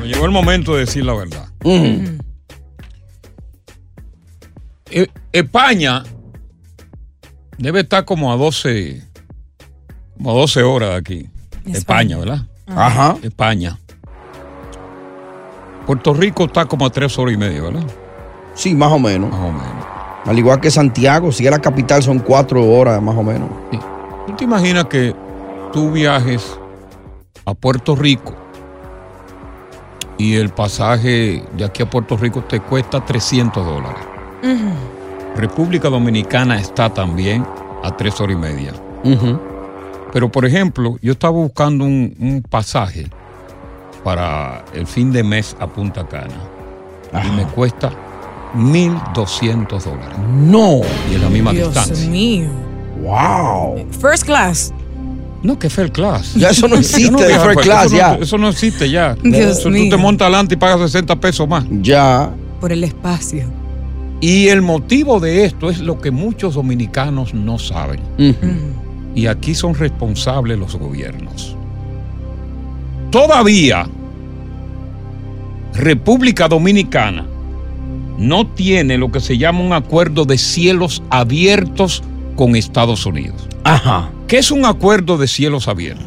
Bueno, llegó el momento de decir la verdad. E- España debe estar como a 12, como a 12 horas de aquí. España, ¿verdad? Ajá. España. Puerto Rico está como a 3 horas y media, ¿verdad? Sí, más o menos. Más o menos. Al igual que Santiago, si es la capital son cuatro horas más o menos. ¿Tú te imaginas que tú viajes a Puerto Rico y el pasaje de aquí a Puerto Rico te cuesta 300 dólares? República Dominicana está también a 3 horas y media. Pero, por ejemplo, yo estaba buscando un, un pasaje para el fin de mes a Punta Cana y me cuesta 1.200 dólares. No. Y es la misma Dios distancia. mío. Wow. First class. No, que first class. Ya eso no existe, no de first- class, eso ya. No, eso no existe ya. Dios Eso mío. Tú te montas adelante y pagas 60 pesos más. Ya. Por el espacio. Y el motivo de esto es lo que muchos dominicanos no saben. Y aquí son responsables los gobiernos. Todavía República Dominicana no tiene lo que se llama un acuerdo de cielos abiertos con Estados Unidos. Ajá. ¿Qué es un acuerdo de cielos abiertos?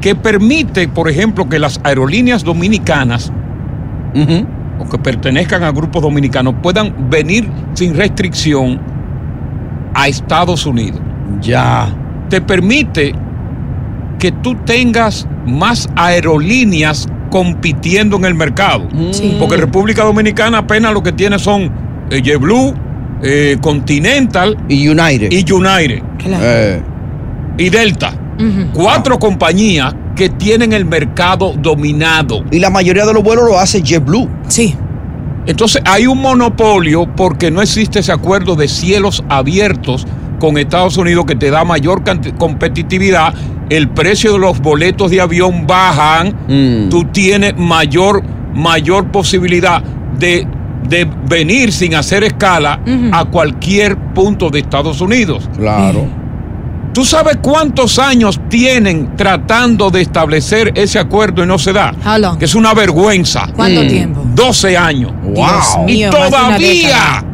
Que permite, por ejemplo, que las aerolíneas dominicanas o que pertenezcan a grupos dominicanos puedan venir sin restricción a Estados Unidos. Ya. Te permite que tú tengas más aerolíneas compitiendo en el mercado. Sí. Porque República Dominicana apenas lo que tiene son eh, JetBlue, eh, Continental y United. Y United. Eh, Y Delta. Cuatro compañías que tienen el mercado dominado. Y la mayoría de los vuelos lo hace JetBlue. Sí. Entonces hay un monopolio porque no existe ese acuerdo de cielos abiertos con Estados Unidos que te da mayor competitividad, el precio de los boletos de avión bajan, tú tienes mayor, mayor posibilidad de, de venir sin hacer escala a cualquier punto de Estados Unidos. Claro. ¿Tú sabes cuántos años tienen tratando de establecer ese acuerdo y no se da? Que es una vergüenza. ¿Cuánto tiempo? 12 años. Dios mío, y todavía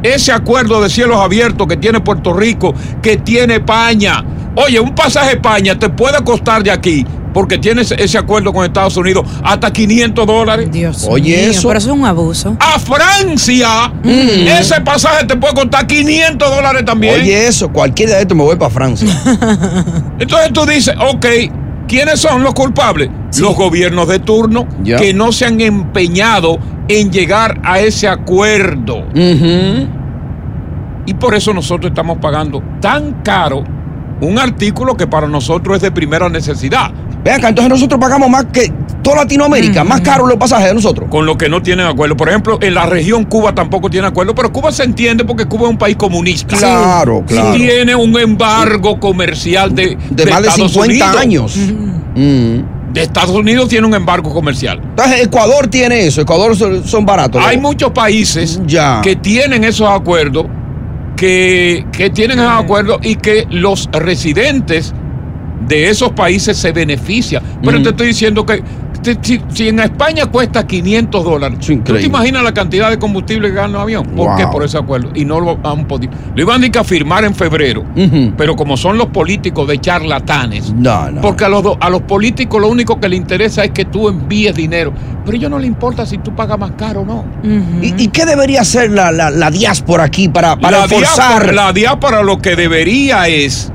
ese acuerdo de cielos abiertos que tiene Puerto Rico, que tiene España. Oye, un pasaje a España te puede costar de aquí porque tienes ese acuerdo con Estados Unidos hasta 500 dólares. Dios Oye, mío, eso. Pero eso es un abuso. A Francia, ese pasaje te puede costar 500 dólares también. Oye, eso, cualquier día de esto me voy para Francia. Entonces tú dices, ok, ¿quiénes son los culpables? Los gobiernos de turno Ya. que no se han empeñado en llegar a ese acuerdo. Y por eso nosotros estamos pagando tan caro un artículo que para nosotros es de primera necesidad. Ven acá, entonces nosotros pagamos más que toda Latinoamérica, más caro los pasajes de nosotros. Con lo que no tienen acuerdo. Por ejemplo, en la región Cuba tampoco tiene acuerdo, pero Cuba se entiende porque Cuba es un país comunista. Claro, Y claro. tiene un embargo comercial de, De más de Estados 50 Unidos. años. Mm. De Estados Unidos tiene un embargo comercial. Entonces, Ecuador tiene eso. Ecuador son, son baratos. Hay muchos países Ya. que tienen esos acuerdos, que, que tienen esos acuerdos y que los residentes de esos países se benefician. Pero Mm. te estoy diciendo que si, si en España cuesta 500 dólares, ¿tú te imaginas la cantidad de combustible que gana el avión? ¿Por Wow. qué? Por ese acuerdo. Y no lo han podido. Lo iban a, firmar en febrero, pero como son los políticos de charlatanes, No, no. porque a los, do- a los políticos lo único que les interesa es que tú envíes dinero. Pero a ellos no les importa si tú pagas más caro o no. ¿Y, y qué debería hacer la, la- la diáspora aquí para, para la, forzar? diáspora, la diáspora lo que debería es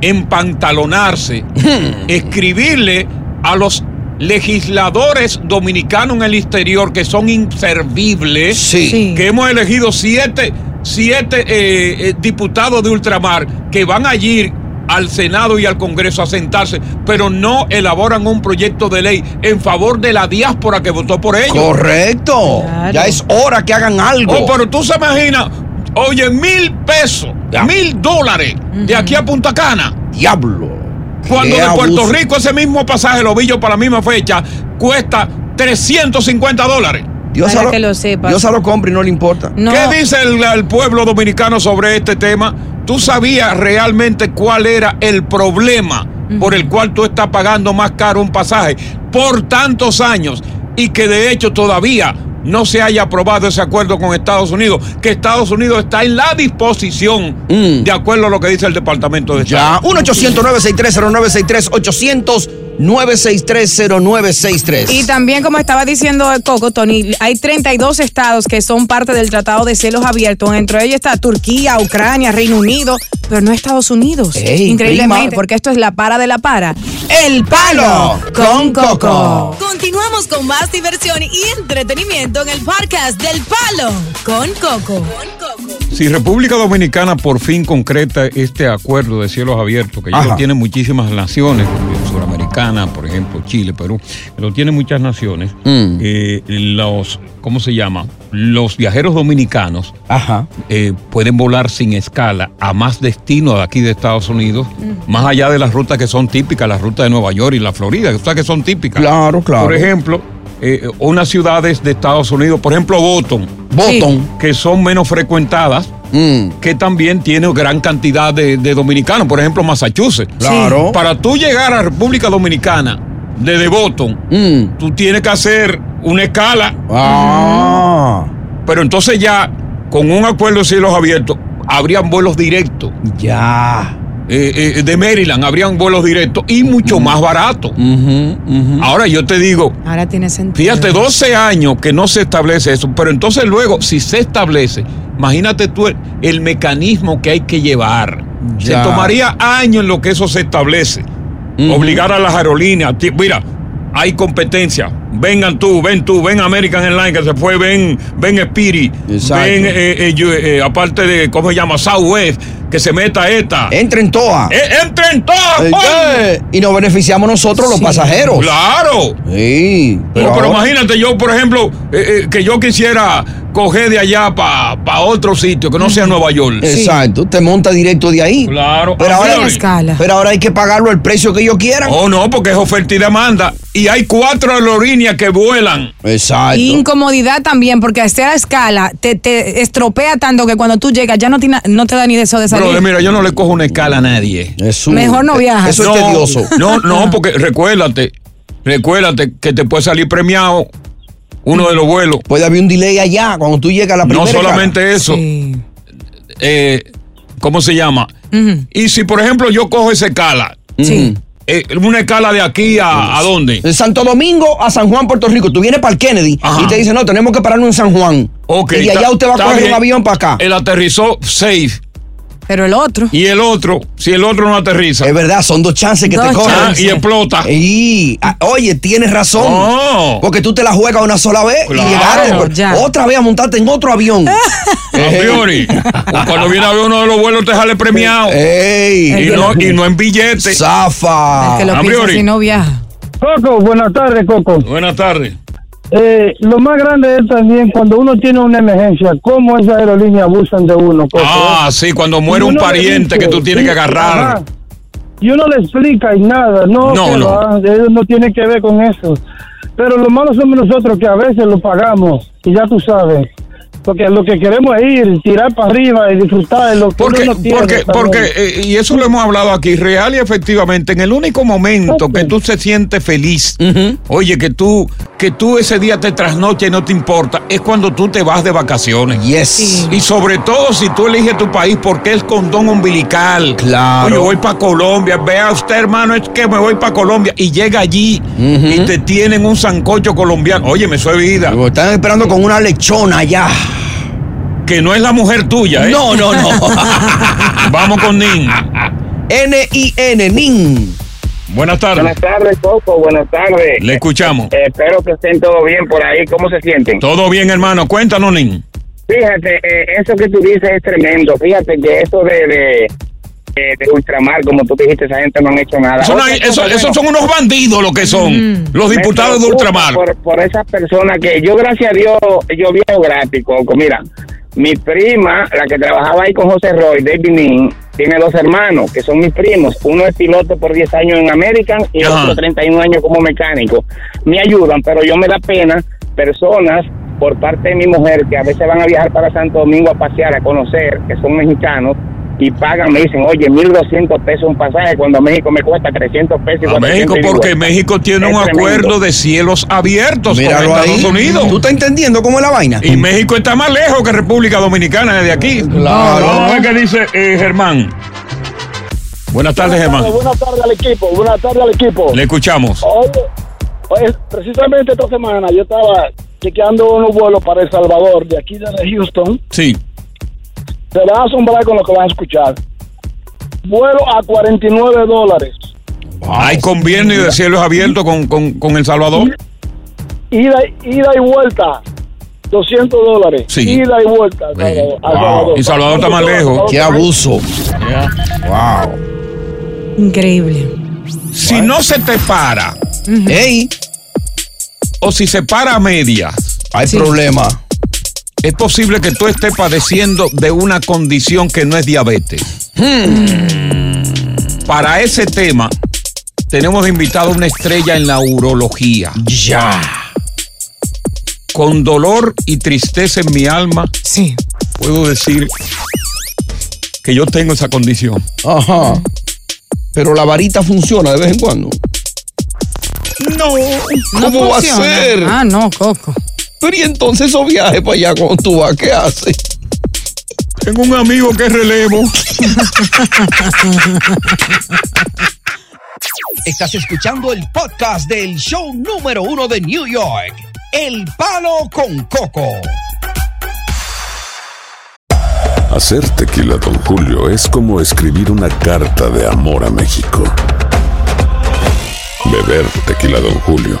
empantalonarse, escribirle a los legisladores dominicanos en el exterior que son inservibles, Sí. que hemos elegido siete, siete eh, eh, diputados de ultramar que van a ir al Senado y al Congreso a sentarse, pero no elaboran un proyecto de ley en favor de la diáspora que votó por ellos. Correcto. Claro. Ya es hora que hagan algo. Oh, pero tú se imaginas, oye, mil pesos, Ya. mil dólares de aquí a Punta Cana. Diablo. Cuando Qué de Puerto abuso. Rico ese mismo pasaje, lo vi yo para la misma fecha, cuesta 350 dólares. Dios Para a lo, que lo sepas. Dios a lo compra y no le importa. No. ¿Qué dice el, el pueblo dominicano sobre este tema? ¿Tú sabías realmente cuál era el problema por el cual tú estás pagando más caro un pasaje por tantos años y que de hecho todavía no se haya aprobado ese acuerdo con Estados Unidos? Que Estados Unidos está en la disposición, Mm. de acuerdo a lo que dice el Departamento de Ya, Estado. 1-800-963-0963, 800-963-0963. Y también, como estaba diciendo Coco, Tony, hay 32 estados que son parte del Tratado de Cielos Abiertos. Entre ellos está Turquía, Ucrania, Reino Unido, pero no Estados Unidos. Ey, Increíblemente, prima. porque esto es la para de la para. El palo con Coco. Continuamos con más diversión y entretenimiento en el podcast del Palo con Coco. Si República Dominicana por fin concreta este acuerdo de cielos abiertos, que ya Ajá. lo tienen muchísimas naciones, suramericana, por ejemplo, Chile, Perú, que lo tienen muchas naciones, Mm. eh, los, ¿cómo se llama? Los viajeros dominicanos Ajá. eh, pueden volar sin escala a más destinos de aquí de Estados Unidos, más allá de las rutas que son típicas, las rutas de Nueva York y la Florida, o sea que son típicas. Claro, claro. Por ejemplo, eh, unas ciudades de Estados Unidos, por ejemplo, Boston, Boston. que son menos frecuentadas, Mm. que también tiene gran cantidad de, de dominicanos, por ejemplo, Massachusetts. Claro. Para tú llegar a República Dominicana desde Boston, Mm. tú tienes que hacer una escala, Ah. pero entonces ya con un acuerdo de cielos abiertos, habrían vuelos directos. Ya. Eh, eh, de Maryland habrían vuelos directos y mucho más ujú. Ahora yo te digo, Ahora tiene sentido. Fíjate, 12 años que no se establece eso, pero entonces luego, si se establece, imagínate tú el, el mecanismo que hay que llevar. Ya. Se tomaría años en lo que eso se establece. Obligar a las aerolíneas. Mira, hay competencia. Vengan tú, ven tú, ven American Airlines que se fue, ven, ven Spirit, Exacto. ven, eh, eh, yo- eh, aparte de, ¿cómo se llama? Southwest, que se meta esta. Entra en toa. Eh, ¡Entren todas! Eh, ¡Juan! eh, Y nos beneficiamos nosotros los pasajeros. ¡Claro! Sí. No, pero imagínate yo, por ejemplo, eh, eh, que yo quisiera coger de allá para otro sitio que no sea Nueva York. Exacto, te monta directo de ahí. Claro. Pero Ah, ahora, escala. pero ahora hay que pagarlo el precio que ellos quieran. Oh, no, porque es oferta y demanda. Y hay cuatro aerolíneas que vuelan. Exacto. Incomodidad también, porque hacer a escala te, te estropea tanto que cuando tú llegas ya no, tiene- no te da ni deseo de salir. Brother, mira, yo no le cojo una escala a nadie. Es un- Mejor no viajas. Eso es tedioso. No, no, porque recuérdate, recuérdate que te puede salir premiado uno de los vuelos. Puede haber un delay allá cuando tú llegas a la No primera. solamente eso, Sí. eh, ¿cómo se llama? Y si, por ejemplo, yo cojo esa escala Sí. Eh, una escala de aquí a, a dónde? De Santo Domingo a San Juan, Puerto Rico. Tú vienes para el Kennedy Ajá. y te dicen, no, tenemos que pararnos en San Juan. Ok, y de allá usted va a coger bien. un avión para acá. Él aterrizó safe. Pero el otro. Y el otro, si el otro no aterriza. Es verdad, son dos chances que Dos te cogen. chances. y explota. Y, ah, oye, tienes razón. Oh. Porque tú te la juegas una sola vez Claro, y llegaste ya. otra vez a montarte en otro avión. A priori. Cuando viene a ver uno de los vuelos te sale premiado. ¡Ey! Y no, y no en billetes. ¡Zafa! El que lo a piensa priori. si no viaja. Coco, buenas tardes, Coco. Buenas tardes. Eh, lo más grande es también cuando uno tiene una emergencia, cómo esas aerolíneas abusan de uno. Ah, sí, cuando muere un pariente dice, que tú tienes sí, que agarrar. ajá. Y uno le explica y nada, no, No, no. va, ellos no tiene que ver con eso. Pero lo malo somos nosotros que a veces lo pagamos, y ya tú sabes. Porque lo que queremos es ir, tirar para arriba y disfrutar de lo que Porque, uno no tiene porque, porque eh, y eso lo hemos hablado aquí, real y efectivamente, en el único momento que tú se sientes feliz, oye, que tú, que tú ese día te trasnoches y no te importa, es cuando tú te vas de vacaciones. Yes. Y sobre todo si tú eliges tu país porque es condón umbilical. Claro. Oye, voy para Colombia, vea usted, hermano, es que me voy para Colombia y llega allí y te tienen un sancocho colombiano. Oye, me soy vida. Lo están esperando con una lechona allá. Que no es la mujer tuya, ¿eh? No, no, no. Vamos con Nin. N-I-N, NIN. Buenas tardes. Buenas tardes, Coco. Buenas tardes. Le escuchamos. Eh, espero que estén todo bien por ahí. ¿Cómo se sienten? Todo bien, hermano. Cuéntanos, Nin. Fíjate, eh, eso que tú dices es tremendo. Fíjate que eso de, de, de- de ultramar, como tú dijiste, esa gente no han hecho nada. Eso no hay- Otra eso- cosa, esos son unos bandidos lo que son. Los diputados de ultramar. Por, por esas personas que yo, gracias a Dios, yo vivo gratis, Coco. Mira, mi prima, la que trabajaba ahí con José Roy, David Nin, tiene dos hermanos que son mis primos. Uno es piloto por 10 años en American y el Ajá. otro 31 años como mecánico. Me ayudan, pero yo me da pena personas por parte de mi mujer que a veces van a viajar para Santo Domingo a pasear, a conocer, que son mexicanos. Y pagan, me dicen, oye, 1.200 pesos un pasaje cuando a México me cuesta 300 pesos. A 400 México, porque. México tiene Es un tremendo. acuerdo de cielos abiertos Míralo con ahí. Estados Unidos. ¿Tú estás entendiendo cómo es la vaina? Y México está más lejos que República Dominicana desde aquí. Claro. Vamos a ver qué dice eh, Germán. Buenas tardes, Germán. Buenas tardes al equipo, buenas tardes al equipo. Le escuchamos. Oye, oye, precisamente esta semana yo estaba chequeando unos vuelos para El Salvador, de aquí desde Houston. Sí. Se van a asombrar con lo que van a escuchar. Vuelo a 49 dólares. Hay convenio de cielos abiertos con, con, con El Salvador. Ida, ida y vuelta, 200 dólares. Sí. Ida y vuelta. a Salvador-. Y Salvador está más lejos. Qué abuso. Wow. Increíble. Si no se te para, Ey, o si se para a medias, hay problema. Es posible que tú estés padeciendo de una condición que no es diabetes. Para ese tema, tenemos invitado a una estrella en la urología. Ya. Con dolor y tristeza en mi alma, Sí. puedo decir que yo tengo esa condición. Ajá. Pero la varita funciona de vez en cuando. No. ¿Cómo va a funciona. ser? Ah, no, Coco. Pero y entonces esos viajes para allá cuando tú vas, ¿qué haces? Tengo un amigo que es relevo. Estás escuchando el podcast del show número uno de New York, El Palo con Coco. Hacer tequila, Don Julio, es como escribir una carta de amor a México. Beber tequila, Don Julio,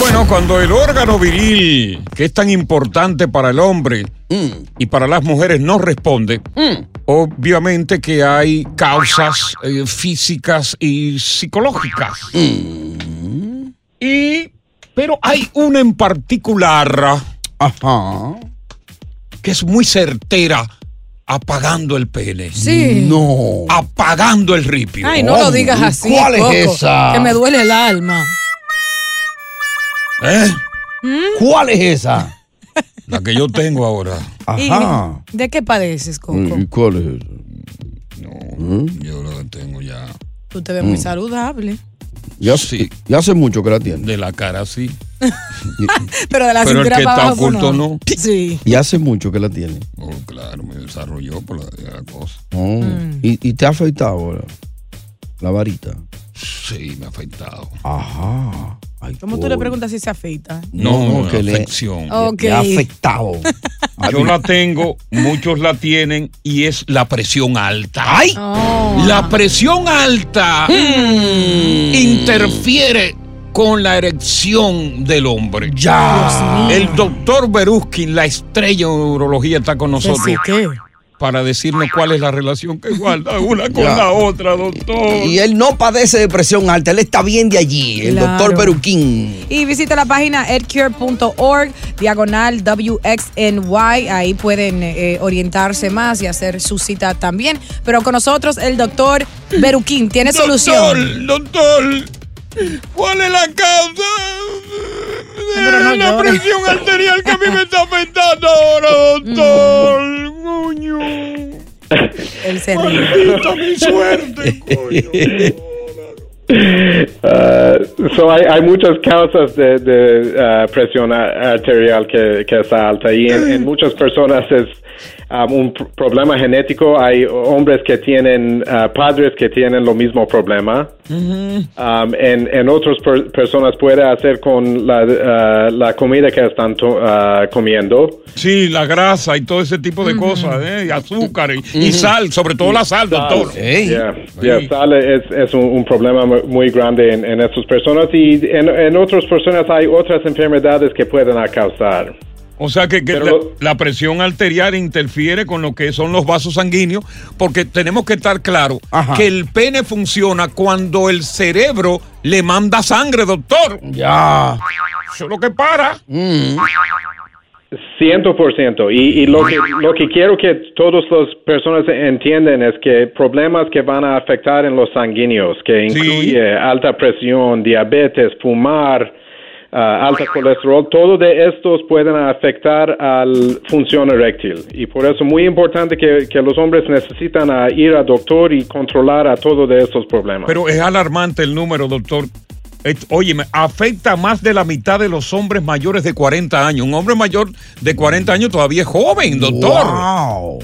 Bueno, cuando el órgano viril, que es tan importante para el hombre y para las mujeres, no responde, obviamente que hay causas eh, físicas y psicológicas. Y, pero hay una en particular que es muy certera apagando el pene. Sí. No. Apagando el ripio. Ay, no lo digas así. ¿Cuál es esa? Que me duele el alma. ¿Eh? ¿Cuál es esa? La que yo tengo ahora. ¿Y ¿De qué padeces, Coco? ¿Cuál es esa? Yo la tengo ya. Tú te ves muy Mm. saludable. Ya, ya hace mucho que la tiene. De la cara sí. Pero de la Pero el que para está abajo oculto no. Sí. Y hace mucho que la tiene. Oh, claro, me desarrolló por la, la cosa. Oh. Mm. ¿Y, y te ha afeitado ahora? La varita. Sí, me ha afeitado. Ajá. Ay, ¿Cómo tú le preguntas si se afeita? No, que le- afección. Ok. Le ha afectado. Yo la tengo, muchos la tienen y es la presión alta. ¡Ay! Oh. La presión alta interfiere con la erección del hombre. Ya. El doctor Beruskin, la estrella en urología, está con nosotros. ¿Sí qué? Para decirnos cuál es la relación que guarda una con Ya. la otra, doctor. Y él no padece de presión alta, él está bien de allí, el Claro. doctor Peruquín. Y visita la página edcure.org, diagonal WXNY. Ahí pueden eh, orientarse más y hacer su cita también. Pero con nosotros, el doctor Beruquín tiene solución. Doctor, ¿cuál es la causa Pero no de la llores. presión arterial que a mí me está afectando ahora, doctor? Coño. Él se ríe. Maldita mi suerte, Uh, so hay, hay muchas causas de, de, uh, presión a- arterial que, que está alta y en, en muchas personas es um, un pr- problema genético. Hay hombres que tienen uh, padres que tienen lo mismo problema. Um, en, en otras per- personas puede hacer con la, uh, la comida que están to- uh, comiendo. Sí, la grasa y todo ese tipo de cosas, ¿eh? Y azúcar y, y sal, sobre todo la sal, doctor. Yeah, yeah, sal es, es un, un problema mu- muy grande en, en estas personas y en, en otras personas hay otras enfermedades que pueden causar. O sea que, que la, la presión arterial interfiere con lo que son los vasos sanguíneos, porque tenemos que estar claro que el pene funciona cuando el cerebro le manda sangre, doctor. Ya. Eso es lo que para. Ciento por ciento. Y, y lo, que, lo que quiero que todas las personas entiendan es que problemas que van a afectar en los sanguíneos, que incluye alta presión, diabetes, fumar, ah, alta colesterol, todo de estos pueden afectar al función eréctil. Y por eso es muy importante que, que los hombres necesitan a ir al doctor y controlar a todos de estos problemas. Pero es alarmante el número, doctor. Oye, afecta a más de la mitad de los hombres mayores de 40 años. Un hombre mayor de 40 años todavía es joven, doctor.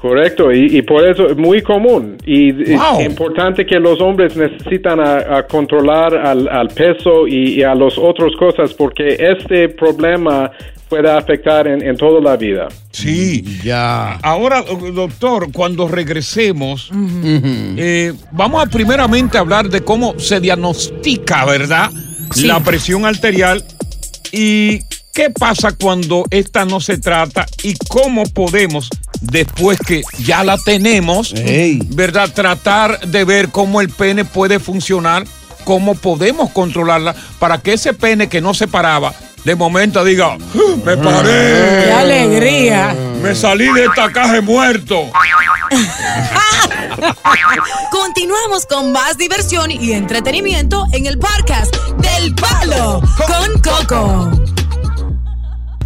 Correcto, y, y por eso es muy común. Y Wow. es importante que los hombres necesitan a, a controlar al, al peso y, y a las otras cosas porque este problema puede afectar en, en toda la vida. Sí. Ya. Ahora, doctor, cuando regresemos, eh, vamos a primeramente hablar de cómo se diagnostica, ¿verdad? La presión arterial y qué pasa cuando esta no se trata y cómo podemos, después que ya la tenemos, ¿verdad? Tratar de ver cómo el pene puede funcionar, cómo podemos controlarla para que ese pene que no se paraba, de momento diga, "Ah, me paré. ¡Qué alegría! Me salí de esta caja muerto. Continuamos con más diversión y entretenimiento en el podcast del Palo con Coco.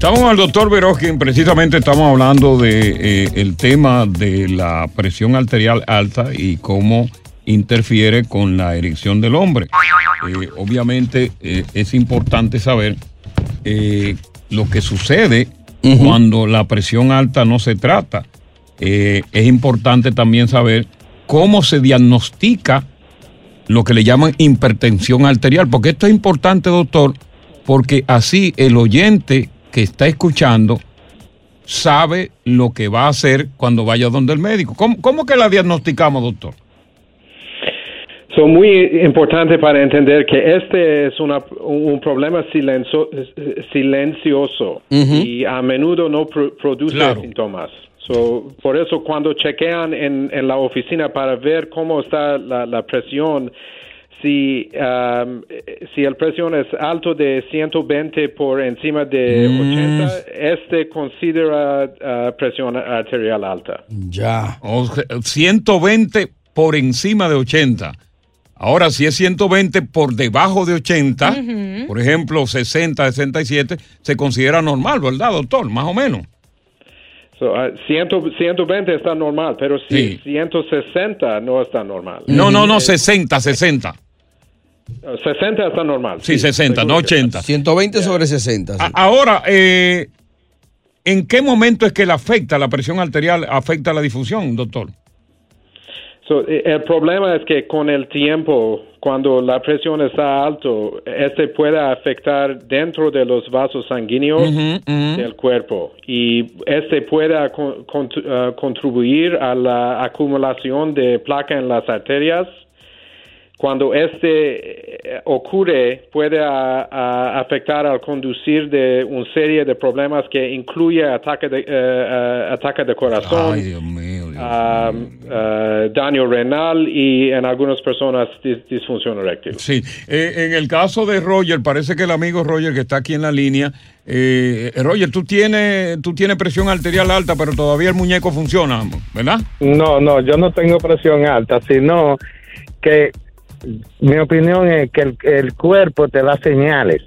Estamos al doctor Veroskin, precisamente estamos hablando de eh, el tema de la presión arterial alta y cómo interfiere con la erección del hombre. Eh, obviamente eh, es importante saber eh, lo que sucede cuando la presión alta no se trata. Es importante también saber cómo se diagnostica lo que le llaman hipertensión arterial. Porque esto es importante, doctor, porque así el oyente que está escuchando sabe lo que va a hacer cuando vaya donde el médico. ¿Cómo, cómo que la diagnosticamos, doctor? Son muy importante para entender que este es una, un problema silencio- silencioso y a menudo no pro- produce síntomas. So, por eso cuando chequean en, en la oficina para ver cómo está la, la presión, si, um, eh, si el presión es alto de 120 por encima de 80, este considera uh, presión arterial alta. Ya. 120 por encima de 80. Ahora, si es 120 por debajo de 80, por ejemplo, 60, 67, se considera normal, ¿verdad, doctor? Más o menos. So, uh, 100 120 está normal, pero si Sí. 160 no está normal. No, no, no, Eh, 60, 60. 60 está normal. Sí, 60, no 80. 120 sobre 60. A- Ahora, eh, ¿en qué momento es que le afecta la presión arterial, afecta la difusión, doctor? So, eh, el problema es que con el tiempo, cuando la presión está alto, este puede afectar dentro de los vasos sanguíneos del cuerpo y este puede con- eh, contribuir a la acumulación de placa en las arterias. Cuando este eh, ocurre, puede a- a afectar al conducir de una serie de problemas que incluye ataque de, eh, ataque de corazón, ah, ah, daño renal y en algunas personas dis- disfunción eréctil. Sí, eh, en el caso de Roger, parece que el amigo Roger que está aquí en la línea, eh, Roger, tú tienes, tú tienes presión arterial alta, pero todavía el muñeco funciona, ¿verdad? No, no, yo no tengo presión alta, sino que mi opinión es que el, el cuerpo te da señales.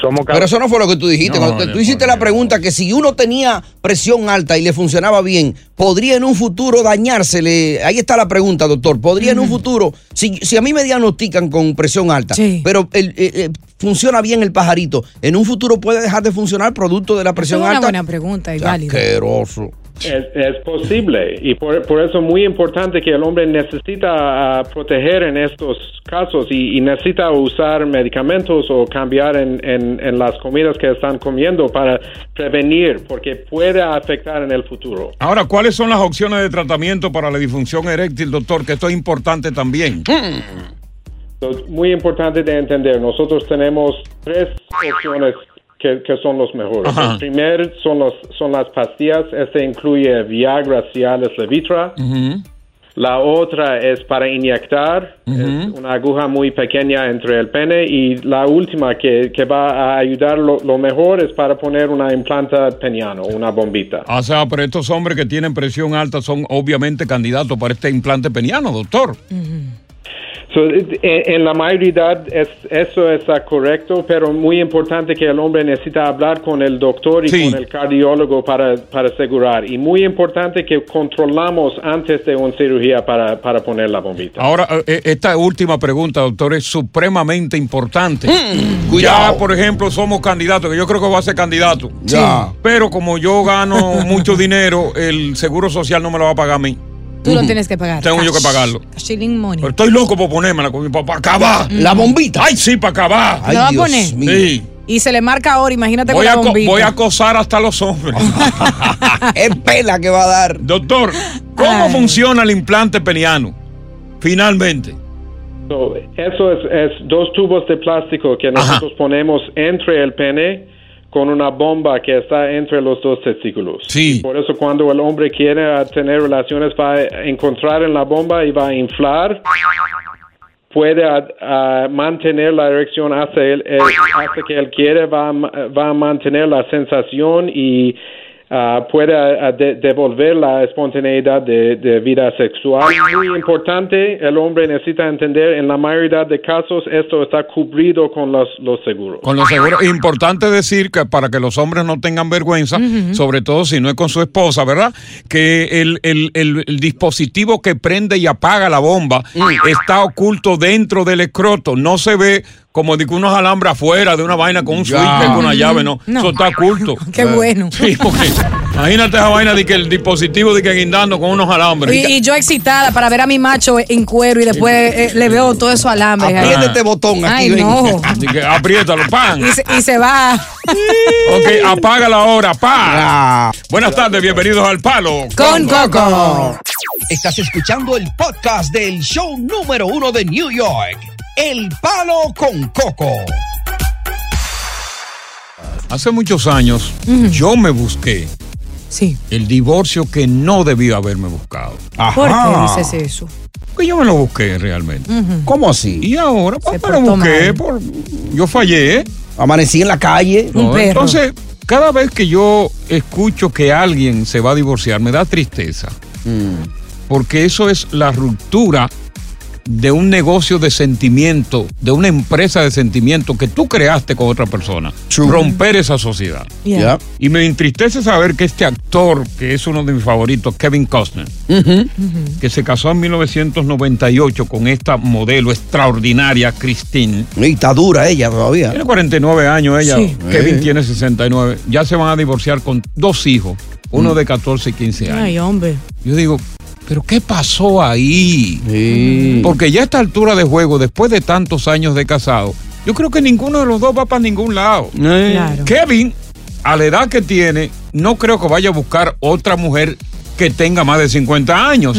Somos Pero eso no fue lo que tú dijiste. No, Cuando no, tú hiciste la pregunta que si uno tenía presión alta y le funcionaba bien, ¿podría en un futuro dañársele? Ahí está la pregunta, doctor. ¿Podría en un futuro, si, si a mí me diagnostican con presión alta, pero el- eh, eh, funciona bien el pajarito, ¿en un futuro puede dejar de funcionar producto de la Es presión una alta? buena pregunta y válida. Asqueroso. Es, es posible y por, por eso es muy importante que el hombre necesita ah, proteger en estos casos y, y necesita usar medicamentos o cambiar en, en- en las comidas que están comiendo para prevenir porque puede afectar en el futuro. Ahora, ¿cuáles son las opciones de tratamiento para la disfunción eréctil, doctor? Que esto es importante también. So, muy importante de entender, nosotros tenemos tres opciones que, que son los mejores. Ajá. El primer son, los, son las pastillas, este incluye Viagra, Cialis, Levitra. La otra es para inyectar, es una aguja muy pequeña entre el pene y la última que, que va a ayudar lo, lo mejor es para poner una implanta peniano, una bombita. O sea, pero estos hombres que tienen presión alta son obviamente candidatos para este implante peniano, doctor. So, en, en la mayoría es, eso está correcto, pero muy importante que el hombre necesita hablar con el doctor y con el cardiólogo para, para asegurar. Y muy importante que controlamos antes de una cirugía para, para poner la bombita. Ahora, eh, esta última pregunta, doctor, es supremamente importante. Mm, ya, por ejemplo, somos candidatos, que yo creo que voy a ser candidato. Ya. Pero como yo gano mucho dinero, el seguro social no me lo va a pagar a mí. Tú lo tienes que pagar. Tengo yo que pagarlo. Shilling money. Pero estoy loco por ponérmela para acabar. ¿La bombita? Ay, sí, para acabar. ¿Lo va a poner? Sí. Y se le marca ahora, imagínate Voy con a, la bombita. voy a acosar hasta los hombres. es pela que va a dar. Doctor, ¿cómo funciona el implante peniano? Finalmente. So, eso es, es dos tubos de plástico que nosotros ponemos entre el pene con una bomba que está entre los dos testículos. Sí. Por eso cuando el hombre quiere tener relaciones va a encontrar en la bomba y va a inflar. Puede mantener la erección hasta, él, eh, hasta que él quiere, va a, va a mantener la sensación y ah, puede ah, de- devolver la espontaneidad de, de vida sexual. Muy importante, el hombre necesita entender, en la mayoría de casos esto está cubrido con los, los seguros. Con los seguros. Importante decir que para que los hombres no tengan vergüenza, sobre todo si no es con su esposa, ¿verdad? Que el, el- el- el dispositivo que prende y apaga la bomba está oculto dentro del escroto. No se ve como de que unos alambres afuera de una vaina con un Ya. switch, con una llave, no. No. Eso está oculto. Qué bueno. Sí, porque Imagínate esa vaina de que el dispositivo de que guindando con unos alambres. Y, y yo excitada para ver a mi macho en cuero y después eh, le veo todo eso alambres. ahí. Aprieta este botón aquí, Ay, ven. no. Así que apriétalo, pan. Y se, y se va. Ok, apaga la hora, pa. Buenas tardes, bienvenidos al Palo. Con Coco. Estás escuchando el podcast del show número uno de New York, El Palo con Coco. Hace muchos años yo me busqué Sí. el divorcio que no debía haberme buscado. ¿Por qué dices eso? Porque yo me lo busqué realmente. ¿Cómo así? Y ahora pues, Se me lo busqué. Por, yo fallé. Amanecí en la calle. ¿no? Entonces, cada vez que yo escucho que alguien se va a divorciar, me da tristeza. Mm. Porque eso es la ruptura de un negocio de sentimiento, de una empresa de sentimiento que tú creaste con otra persona. Romper esa sociedad. Yeah. Yeah. Y me entristece saber que este actor, que es uno de mis favoritos, Kevin Costner, que se casó en 1998 con esta modelo extraordinaria, Christine. Y está dura ella todavía. Tiene 49 años ella, Sí. Kevin Eh. tiene 69. Ya se van a divorciar con dos hijos, uno de 14 y 15 años. Ay, hombre. Yo digo, ¿pero qué pasó ahí? Porque ya a esta altura de juego, después de tantos años de casado, yo creo que ninguno de los dos va para ningún lado. Claro. Kevin, a la edad que tiene, no creo que vaya a buscar otra mujer que tenga más de 50 años.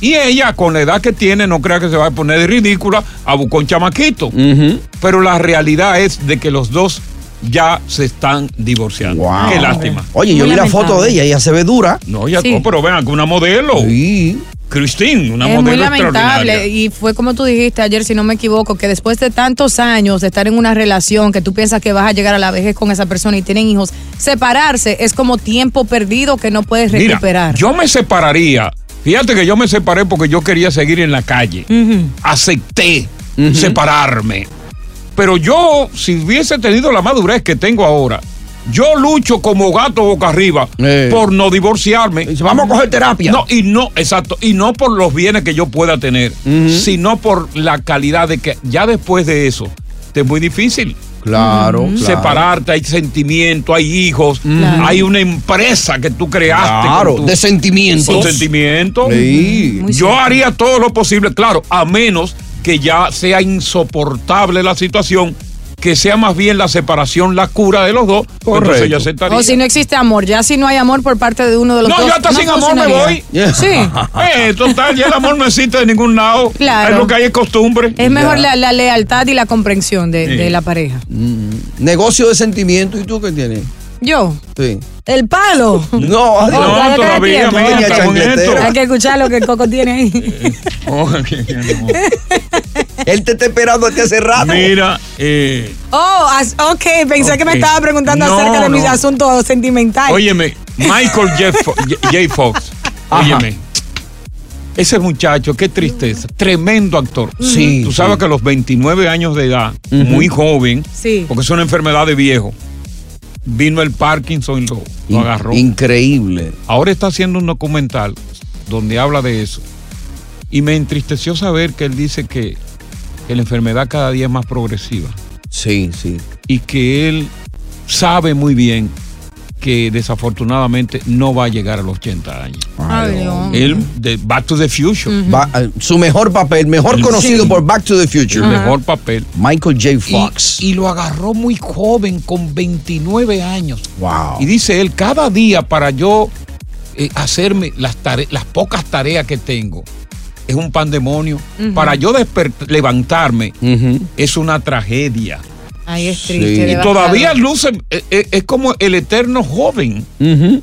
Y ella, con la edad que tiene, no crea que se va a poner de ridícula a buscar un chamaquito. Pero la realidad es de que los dos ya se están divorciando. Qué lástima. Oye, yo vi la foto de ella, ella se ve dura. No, ya Sí. no, pero vean, que una modelo. Christine, una es muy modelo lamentable extraordinaria. y fue como tú dijiste ayer, si no me equivoco, que después de tantos años de estar en una relación que tú piensas que vas a llegar a la vejez con esa persona y tienen hijos, separarse es como tiempo perdido que no puedes Mira, recuperar. yo me separaría. Fíjate que yo me separé porque yo quería seguir en la calle. Acepté separarme. Pero yo, si hubiese tenido la madurez que tengo ahora, yo lucho como gato boca arriba por no divorciarme. Vamos a coger terapia. No, y no, exacto, y no por los bienes que yo pueda tener, sino por la calidad de que ya después de eso, te es muy difícil. Claro, claro. Separarte, hay sentimiento, hay hijos, hay una empresa que tú creaste. Claro, tu- de sentimientos. Con sentimiento. Sí. Yo cierto. haría todo lo posible, claro, a menos que ya sea insoportable la situación, que sea más bien la separación la cura de los dos. Entonces ya aceptaría. O si no existe amor, ya si no hay amor por parte de uno de los No, dos. yo hasta sin amor me voy. Sí. Eh, total, ya el amor no existe de ningún lado. Claro. Es lo que hay es costumbre. Es mejor la, la lealtad y la comprensión de, Sí. de la pareja. Negocio de sentimiento, ¿y tú qué tienes? Yo, Sí. el palo. No, Oh, no, todavía todavía, mira. Hay que escuchar lo que el coco tiene ahí. Oh, que- que no. Él te está esperando desde hace rato. Mira, eh, Oh, ok, pensé que me estaba preguntando No, acerca de mis no. asuntos sentimentales. óyeme, Michael J. Fo- J. Fox, óyeme. Ese muchacho, qué tristeza, tremendo actor. Sí, Tú sabes sí. que a los 29 años de edad, muy joven, Sí. porque es una enfermedad de viejo, vino el Parkinson y lo, agarró. Increíble. Ahora está haciendo un documental donde habla de eso. Y me entristeció saber que él dice que, que la enfermedad cada día es más progresiva. Sí, sí. Y que él sabe muy bien que desafortunadamente no va a llegar a los 80 años. Ay, Dios. Él, de Back to the Future. Va- eh, su mejor papel, mejor El- conocido sí. por Back to the Future. El mejor papel. Michael J. Fox. Y, y lo agarró muy joven, con 29 años. wow. Y dice él, cada día para yo eh, hacerme las, tare- las pocas tareas que tengo, es un pandemonio. Para yo levantarme, es una tragedia. Ay, es Sí. triste. Y devastador. todavía luce, eh, eh, es como el eterno joven.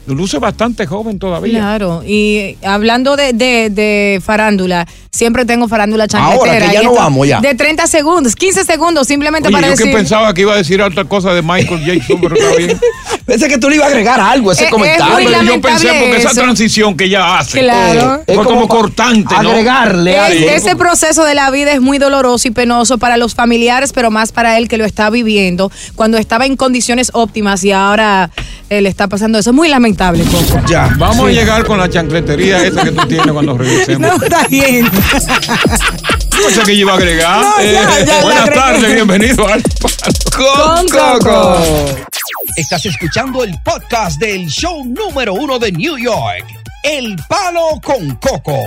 Luce bastante joven todavía. Claro, y hablando de, de- de farándula, siempre tengo farándula chancletera. Ahora, que ya no esto- vamos, ya. De 30 segundos, 15 segundos, simplemente Oye, para yo decir. que pensaba que iba a decir otra cosa de Michael Jackson, pero está bien. Pensé que tú le ibas a agregar algo a ese Es- es comentario. yo pensé porque esa transición que ella hace Claro. fue Es como, cortante, ¿no? agregarle Es- algo. ese proceso de la vida es muy doloroso y penoso para los familiares, pero más para él que lo está viviendo cuando estaba en condiciones óptimas y ahora eh, le está pasando eso. Es muy lamentable, Coco. Ya. Vamos Sí. a llegar con la chancletería esa que tú tienes cuando regresemos. No, está bien. No sé qué yo iba a agregar. No, ya, Eh, ya, buenas tardes, bienvenido al Con Coco. Estás escuchando el podcast del show número uno de New York, El Palo con Coco.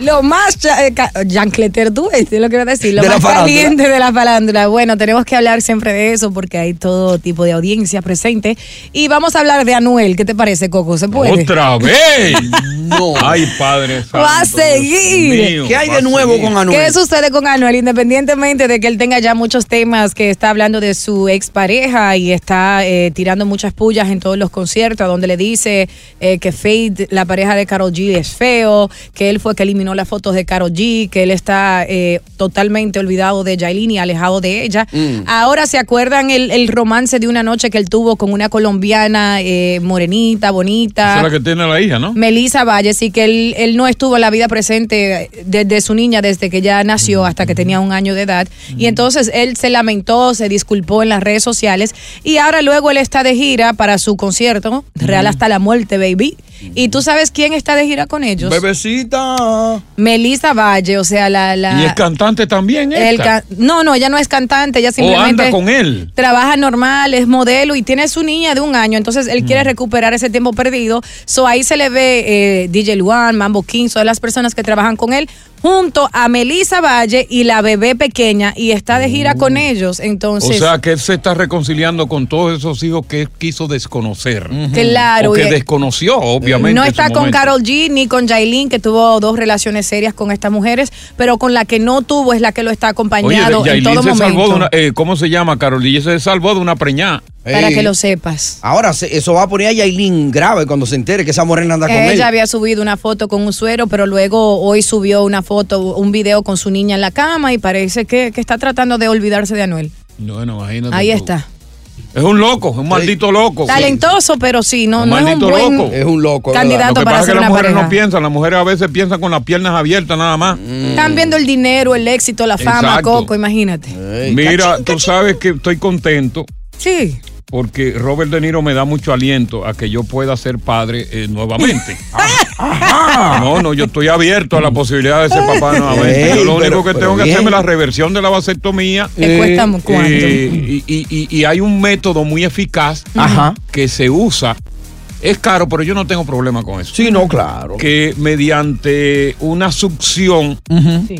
Lo más cha- eh, tú, es lo que a decir, lo De más caliente de la farándula. Bueno, tenemos que hablar siempre de eso porque hay todo tipo de audiencia presente. Y vamos a hablar de Anuel. ¿Qué te parece, Coco? ¿Se puede? ¡Otra vez! no. Ay, padre. Va a santo, Dios seguir. mío, va a seguir. ¿Qué sucede con Anuel? Independientemente de que él tenga ya muchos temas, que está hablando de su expareja y está eh, tirando muchas pullas en todos los conciertos, donde le dice eh, que Fade, la pareja de Karol G, es feo, que él fue que eliminó las fotos de Karol G, que él está eh, totalmente olvidado de Yailin y alejado de ella. Mm. Ahora se acuerdan el, el romance de una noche que él tuvo con una colombiana eh, morenita, bonita. Esa es la que tiene la hija, ¿no? Melissa Valle, sí que él, él no estuvo en la vida presente desde su niña, desde que ya nació hasta que tenía un año de edad. Y entonces él se lamentó, se disculpó en las redes sociales y ahora luego él está de gira para su concierto, Real hasta la muerte, baby. ¿Y tú sabes quién está de gira con ellos? Bebecita. Melissa Valle, o sea, la... la Y es cantante también, el esta. ca- no, no, ella no es cantante, ella O simplemente anda con él. trabaja normal, es modelo y tiene su niña de un año, entonces él quiere recuperar ese tiempo perdido. So ahí se le ve eh, DJ Luan, Mambo King, todas las personas que trabajan con él, junto a Melissa Valle y la bebé pequeña, y está de gira con ellos. O Entonces, sea, que él se está reconciliando con todos esos hijos que él quiso desconocer. Claro, O que desconoció, obviamente. no está con. Carol G ni con Jailin, que tuvo dos relaciones serias con estas mujeres, pero con la que no tuvo es la que lo está Oye, acompañando en todo se momento. salvó de una. eh, ¿Cómo se llama, Carolina? Se salvó de una preñada. Para que lo sepas. Ahora eso va a poner a Yailin grave cuando se entere que esa morena anda con él. Ella había subido una foto con un suero, pero luego hoy subió una foto, un video con su niña en la cama y parece que, que está tratando de olvidarse de Anuel. Bueno, imagínate. Ahí tú. está. Es un loco, es un maldito loco. Talentoso, pero sí, no, Un no es un buen loco. Es un loco. candidato Lo que para pasa es ser que una las mujeres pareja. no piensan, las mujeres a veces piensan con las piernas abiertas nada más. Están viendo el dinero, el éxito, la fama, Exacto. Coco, imagínate. Mira, tú sabes que estoy contento Sí. Porque Robert De Niro me da mucho aliento a que yo pueda ser padre eh, nuevamente. No, no, yo estoy abierto a la posibilidad de ser papá nuevamente. Ey, yo lo pero- único que pero tengo que hacerme es la reversión de la vasectomía. ¿Te cuesta mu- cuánto? Eh, y, y- y- y hay un método muy eficaz Ajá. que se usa. Es caro, pero yo no tengo problema con eso. Sí, no, claro. Que mediante una succión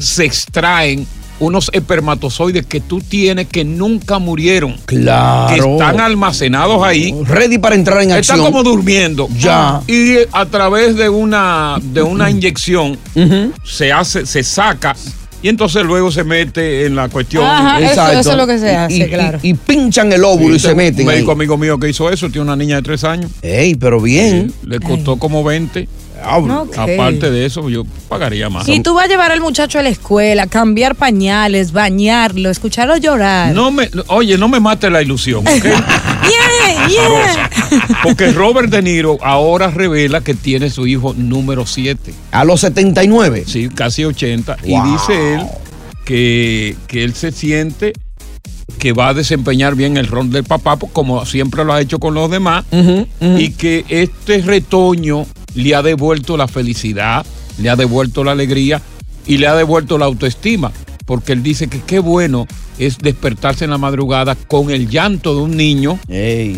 se extraen unos espermatozoides que tú tienes que nunca murieron. Claro. Que están almacenados ahí. Ready para entrar en Están acción. como durmiendo. Ya. Y a través de una, de una inyección se hace, se saca y entonces luego se mete en la cuestión. Ajá, eso- eso es lo que se hace, y, y- claro. Y, pinchan el óvulo y, se meten. Un médico ahí. amigo mío que hizo eso, tiene una niña de tres años. Ey, pero bien. Le costó como 20. Aparte de eso, yo pagaría más. Y tú vas a llevar al muchacho a la escuela, cambiar pañales, bañarlo, escucharlo llorar. No me, oye, no me mate la ilusión, ¿ok? Yeah, yeah. Porque Robert De Niro ahora revela que tiene su hijo número 7. A los 79. Sí, casi 80. Wow. Y dice él que, que él se siente que va a desempeñar bien el rol del papá, pues, como siempre lo ha hecho con los demás, y que este retoño le ha devuelto la felicidad, le ha devuelto la alegría y le ha devuelto la autoestima, porque él dice que qué bueno es despertarse en la madrugada con el llanto de un niño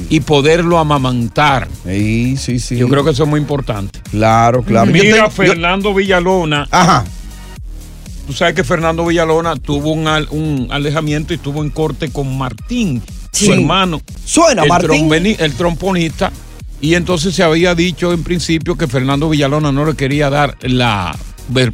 y poderlo amamantar. sí, sí. Yo creo que eso es muy importante. Claro, claro. Mira, tengo- yo- Fernando Villalona. Ajá. Tú sabes que Fernando Villalona tuvo un, al- un alejamiento y estuvo en corte con Martín, Sí. su hermano. Suena, el Martín. trombeni- el tromponista. Y entonces se había dicho en principio que Fernando Villalona no le quería dar la.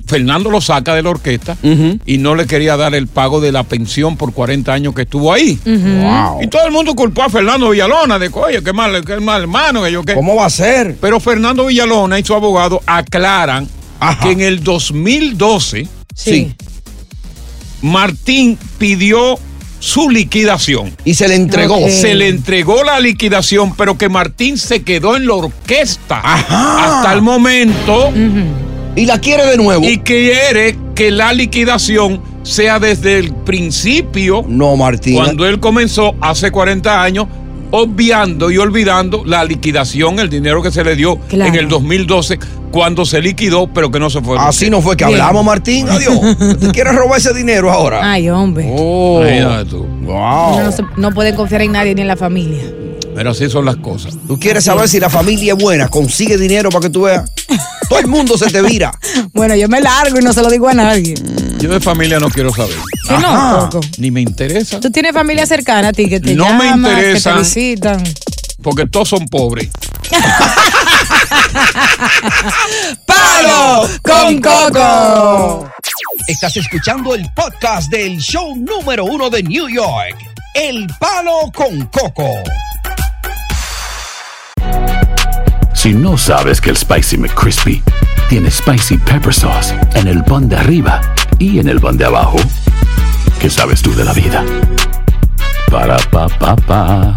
Fernando lo saca de la orquesta y no le quería dar el pago de la pensión por 40 años que estuvo ahí. Wow. Y todo el mundo culpó a Fernando Villalona de oye, qué mal, qué mal hermano, que yo qué. ¿Cómo va a ser? Pero Fernando Villalona y su abogado aclaran que en el 2012 Sí. Martín pidió su liquidación. Y se le entregó. Se le entregó la liquidación, pero que Martín se quedó en la orquesta hasta el momento Y la quiere de nuevo. y quiere que la liquidación sea desde el principio, No, Martín. cuando él comenzó hace 40 años, obviando y olvidando la liquidación, el dinero que se le dio Claro. en el 2012 cuando se liquidó, pero que no se fue. Así no fue que Bien. hablamos, Martín. Adiós. ¿Te quieres robar ese dinero ahora? Ay, hombre. Oh. Imagínate tú. Wow. No, se- no pueden confiar en nadie ni en la familia. Pero así son las cosas. ¿Tú quieres saber si la familia es buena? Consigue dinero para que tú veas. Todo el mundo se te vira. Bueno, yo me largo y no se lo digo a nadie. Yo de familia no quiero saber. ¿Qué no, Coco? Ni me interesa. Tú tienes familia cercana a ti que te No me llaman, que te visitan. Porque todos son pobres. ¡Palo con Coco! Estás escuchando el podcast del show número uno de New York, El Palo con Coco. Si no sabes que el Spicy McCrispy tiene Spicy Pepper Sauce en el pan de arriba y en el pan de abajo, ¿qué sabes tú de la vida? Para, pa, pa, pa.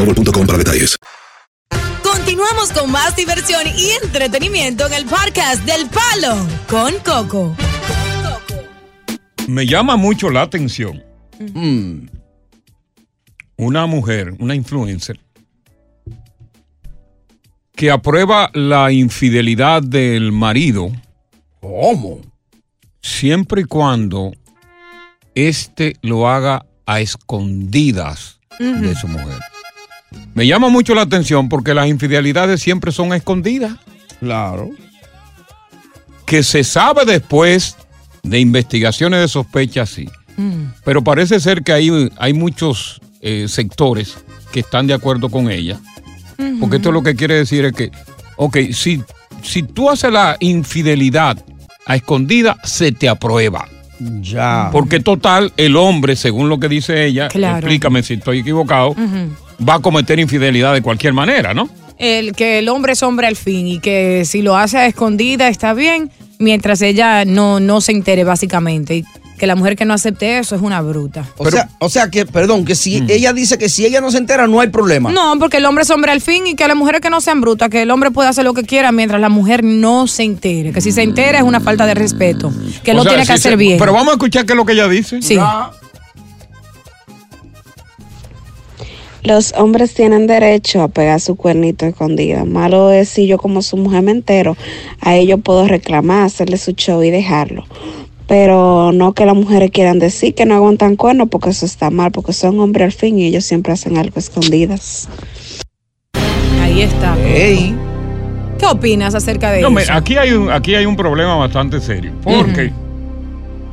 boostmobile.com para detalles. Continuamos con más diversión y entretenimiento en el podcast del Palo con Coco. Me llama mucho la atención. Mm. Una mujer, una influencer, que aprueba la infidelidad del marido. ¿Cómo? Siempre y cuando este lo haga a escondidas de su mujer. Me llama mucho la atención porque las infidelidades siempre son escondidas. Claro. Que se sabe después de investigaciones de sospecha, sí. Pero parece ser que hay, hay muchos eh, sectores que están de acuerdo con ella. Porque esto lo que quiere decir es que, ok, si, si tú haces la infidelidad a escondida, se te aprueba. Ya. Porque total, el hombre, según lo que dice ella, Claro. explícame si estoy equivocado. Va a cometer infidelidad de cualquier manera, ¿no? El que el hombre es hombre al fin y que si lo hace a escondida está bien, mientras ella no, no se entere básicamente. Y que la mujer que no acepte eso es una bruta. O, sea, o sea que, perdón, que si ella dice que si ella no se entera, no hay problema. No, porque el hombre es hombre al fin y que las mujeres que no sean brutas, que el hombre puede hacer lo que quiera mientras la mujer no se entere. Que si se entera es una falta de respeto, que O lo sea, tiene que si hacer se- bien. Pero vamos a escuchar qué es lo que ella dice. Sí. Los hombres tienen derecho a pegar su cuernito escondido. Malo es si yo como su mujer me entero, a ellos puedo reclamar, hacerle su show y dejarlo. Pero no que las mujeres quieran decir que no aguantan cuernos porque eso está mal, porque son hombres al fin y ellos siempre hacen algo escondidas. Ahí está. ¿Qué opinas acerca de No, me- eso? aquí, hay un, aquí hay un problema bastante serio. Porque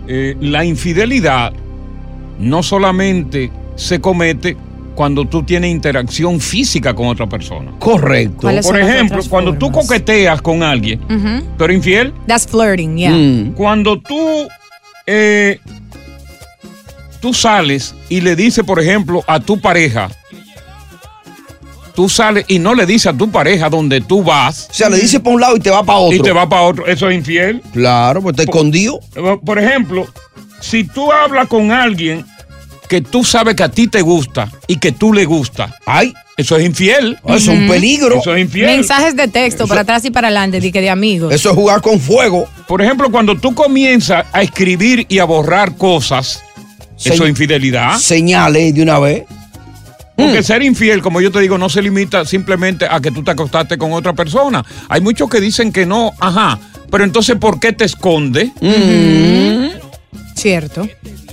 eh, la infidelidad no solamente se comete cuando tú tienes interacción física con otra persona. Correcto. ¿Cuáles son Por ejemplo, cuando tú coqueteas con alguien, Ujú. tú eres infiel. That's flirting, yeah. Mm. Cuando tú, eh, tú sales y le dices, por ejemplo, a tu pareja, tú sales y no le dices a tu pareja donde tú vas. O sea, le dices para un lado y te va para otro. Y te va para otro. Eso es infiel. Claro, pues está escondido. Por, por ejemplo, si tú hablas con alguien que tú sabes que a ti te gusta y que tú le gusta, ay, eso es infiel. Eso es un peligro. Eso es infiel. Mensajes de texto para atrás y para adelante, de que de amigos. Eso es jugar con fuego. Por ejemplo, cuando tú comienzas a escribir y a borrar cosas, eso es infidelidad. Señales de una vez. Porque ser infiel, como yo te digo, no se limita simplemente a que tú te acostaste con otra persona. Hay muchos que dicen que no, ajá, pero entonces ¿por qué te esconde? Cierto.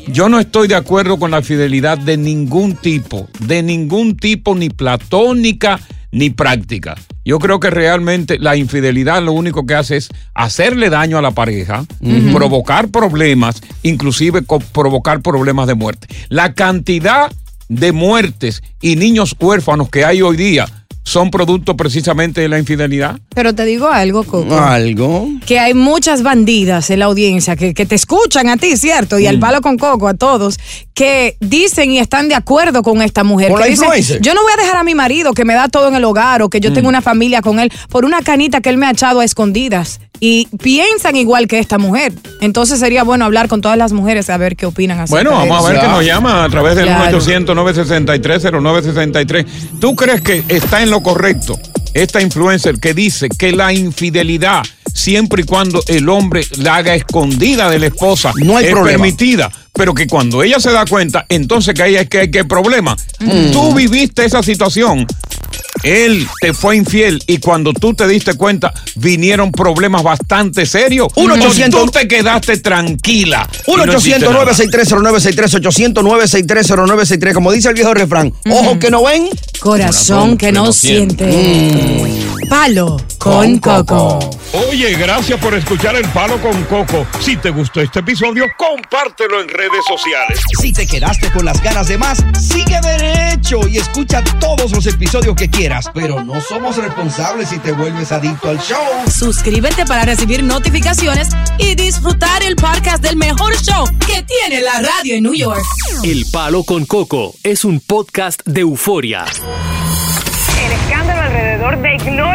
Yo no estoy de acuerdo con la fidelidad de ningún tipo, de ningún tipo, ni platónica ni práctica. Yo creo que realmente la infidelidad lo único que hace es hacerle daño a la pareja, provocar problemas, inclusive provocar problemas de muerte. La cantidad de muertes y niños huérfanos que hay hoy día son producto precisamente de la infidelidad. Pero te digo algo, Coco. Algo. Que hay muchas bandidas en la audiencia que, que te escuchan a ti, ¿cierto? Y al palo con coco, a todos, que dicen y están de acuerdo con esta mujer. Con que la dicen, influencer. yo no voy a dejar a mi marido que me da todo en el hogar o que yo tengo una familia con él por una canita que él me ha echado a escondidas. Y piensan igual que esta mujer. Entonces sería bueno hablar con todas las mujeres a ver qué opinan acerca Bueno, de vamos a ver que nos llama a través del Claro. 1-800-963-0963. ¿Tú crees que está en lo correcto esta influencer que dice que la infidelidad, siempre y cuando el hombre la haga escondida de la esposa, No hay es problema. permitida? Pero que cuando ella se da cuenta, entonces que hay que, que problema. Mm. Tú viviste esa situación. Él te fue infiel y cuando tú te diste cuenta vinieron problemas bastante serios. Un O 800 tú te quedaste tranquila. y 1 no hiciste 800 nada. 963 800 963 Como dice el viejo refrán, ojos que no ven, Corazón que no siente. Mm. Palo con coco. Oye, gracias por escuchar El Palo con Coco. Si te gustó este episodio, compártelo en redes sociales. Si te quedaste con las ganas de más, sigue derecho y escucha todos los episodios que quieras. Pero no somos responsables si te vuelves adicto al show. Suscríbete para recibir notificaciones y disfrutar el podcast del mejor show que tiene la radio en New York. El Palo con Coco es un podcast de euforia. El escándalo alrededor de Gloria